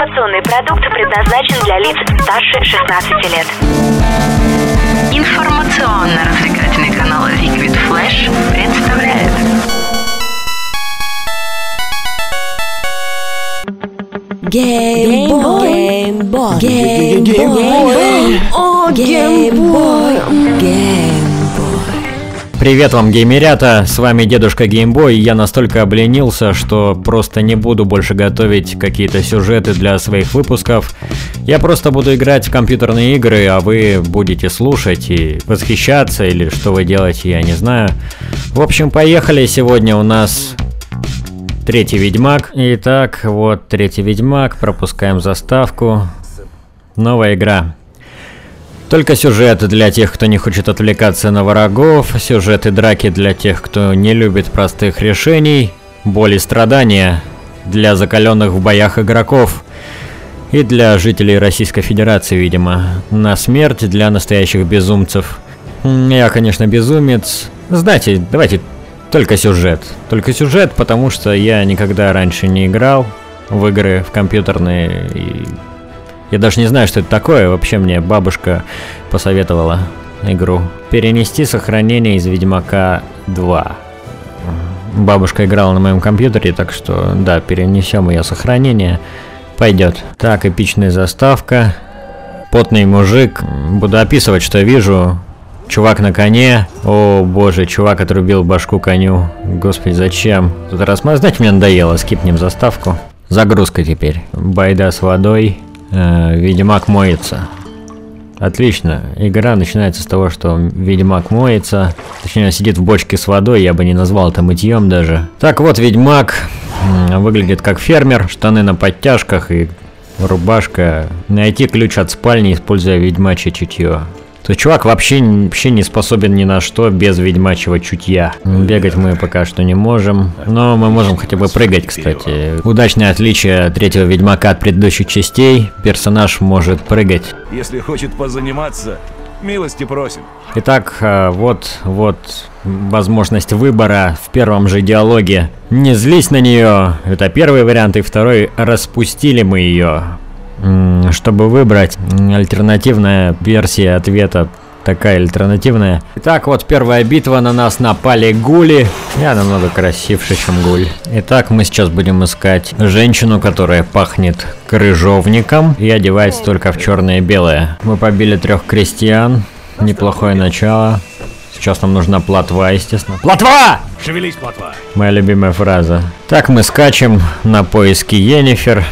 Информационный продукт предназначен для лиц старше 16 лет. Информационно-развлекательный канал Liquid Flash представляет. Геймбой. Геймбой. Геймбой. О, геймбой. Геймбой. Привет вам, геймерята! С вами дедушка Геймбой, я настолько обленился, что просто не буду больше готовить какие-то сюжеты для своих выпусков. Я просто буду играть в компьютерные игры, а вы будете слушать и восхищаться, или что вы делаете, я не знаю. В общем, поехали, сегодня у нас третий Ведьмак. Итак, вот третий Ведьмак, пропускаем заставку. Новая игра. Только сюжеты для тех, кто не хочет отвлекаться на врагов, сюжеты драки для тех, кто не любит простых решений, боль и страдания для закаленных в боях игроков и для жителей Российской Федерации, видимо, на смерть для настоящих безумцев. Я, конечно, безумец. Знаете, давайте только сюжет. Только сюжет, потому что я никогда раньше не играл в игры, в компьютерные и я даже не знаю, что это такое. Вообще мне бабушка посоветовала игру. Перенести сохранение из Ведьмака 2. Бабушка играла на моем компьютере, так что да, перенесем ее сохранение. Пойдет. Так, эпичная заставка. Потный мужик. Буду описывать, что вижу. Чувак на коне. О боже, чувак отрубил башку коню. Господи, зачем? Тут раз, знаете, мне надоело. Скипнем заставку. Загрузка теперь. Байда с водой. Э, Ведьмак моется. Отлично. Игра начинается с того, что Ведьмак моется. Точнее, сидит в бочке с водой, я бы не назвал это мытьем даже. Так вот, Ведьмак выглядит как фермер, штаны на подтяжках и рубашка. Найти ключ от спальни, используя ведьмачье чутье. То есть чувак вообще, вообще не способен ни на что без ведьмачьего чутья. Бегать мы пока что не можем, но мы можем хотя бы прыгать, кстати. Удачное отличие третьего ведьмака от предыдущих частей. Персонаж может прыгать. Если хочет позаниматься, милости просим. Итак, а, вот, вот возможность выбора в первом же диалоге. Не злись на нее. Это первый вариант. И второй, распустили мы ее. Чтобы выбрать альтернативная версия ответа. Такая альтернативная. Итак, вот первая битва. На нас напали гули. Я намного красивше, чем гуль. Итак, мы сейчас будем искать женщину, которая пахнет крыжовником и одевается только в черное и белое. Мы побили трех крестьян. Неплохое начало. Сейчас нам нужна плотва, естественно. Плотва! Шевелись, плотва. Моя любимая фраза. Так мы скачем на поиски Йеннифер, э,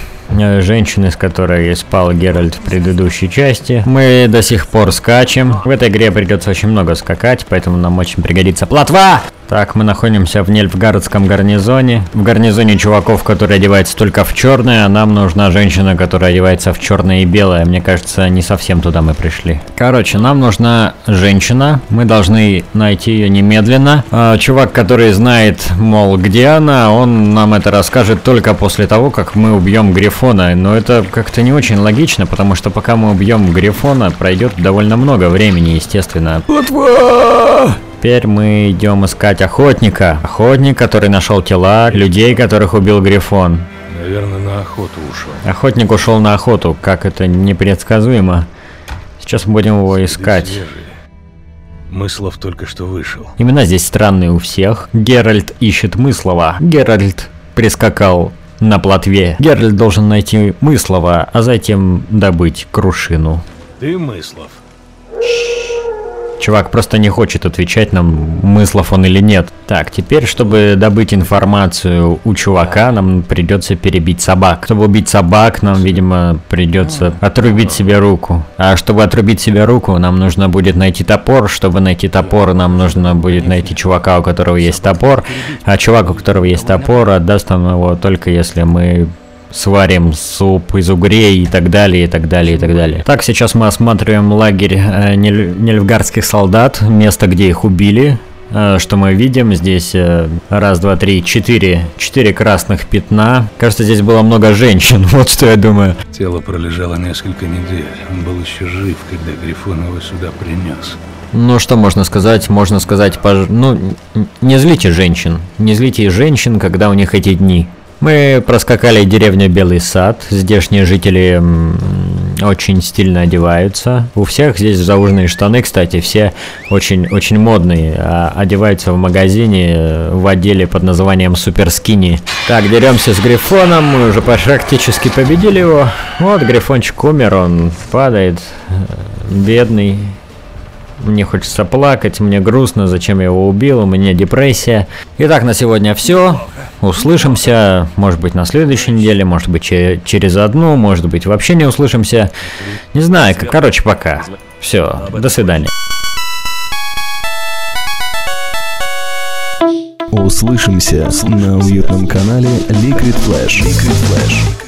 женщины, с которой спал Геральт в предыдущей части. Мы до сих пор скачем. В этой игре придется очень много скакать, поэтому нам очень пригодится плотва! Так, мы находимся в Нельфгардском гарнизоне. В гарнизоне чуваков, которые одеваются только в черное, а нам нужна женщина, которая одевается в черное и белое. Мне кажется, не совсем туда мы пришли. Короче, нам нужна женщина. Мы должны найти ее немедленно. А, чувак, который знает, мол, где она, он нам это расскажет только после того, как мы убьем Грифона. Но это как-то не очень логично, потому что пока мы убьем Грифона, пройдет довольно много времени, естественно. Плотва! Теперь мы идем искать охотника. Охотник, который нашел тела людей, которых убил Грифон. Наверное, на охоту ушел. Охотник ушел на охоту, как это непредсказуемо. Сейчас мы будем его искать. Свежий. Мыслов только что вышел. Имена здесь странные у всех. Геральт ищет Мыслова. Геральт прискакал на плотве. Геральт должен найти Мыслова, а затем добыть Крушину. Ты мыслов. Чувак просто не хочет отвечать нам, мыслов он или нет. Так, теперь, чтобы добыть информацию у чувака, нам придется перебить собак. Чтобы убить собак, нам, видимо, придется отрубить себе руку. А чтобы отрубить себе руку, нам нужно будет найти топор. Чтобы найти топор, нам нужно будет найти чувака, у которого есть топор. А чувак, у которого есть топор, отдаст нам его только если мы сварим суп из угрей и так далее, и так далее, и так далее. Так, сейчас мы осматриваем лагерь э, нель- нельфгардских солдат, место, где их убили. Э, Что мы видим? Здесь э, раз, два, три, четыре, четыре красных пятна. Кажется, здесь было много женщин, вот что я думаю. Тело пролежало несколько недель. Он был еще жив, когда Грифон его сюда принес. Ну, что можно сказать? Можно сказать, пож... ну, не злите женщин. Не злите женщин, когда у них эти дни. Мы проскакали деревню Белый Сад. Здешние жители очень стильно одеваются. У всех здесь зауженные штаны, кстати, все очень, очень модные. А одеваются в магазине э, в отделе под названием Супер Скини. Так, деремся с Грифоном. Мы уже практически победили его. Вот, Грифончик умер, он падает. Э, бедный. Мне хочется плакать, мне грустно, зачем я его убил, у меня депрессия. Итак, на сегодня все. Услышимся, может быть, на следующей неделе, может быть, через одну, может быть, вообще не услышимся. Не знаю, короче, пока. Все, до свидания. Услышимся на уютном канале Liquid Flash. Liquid Flash.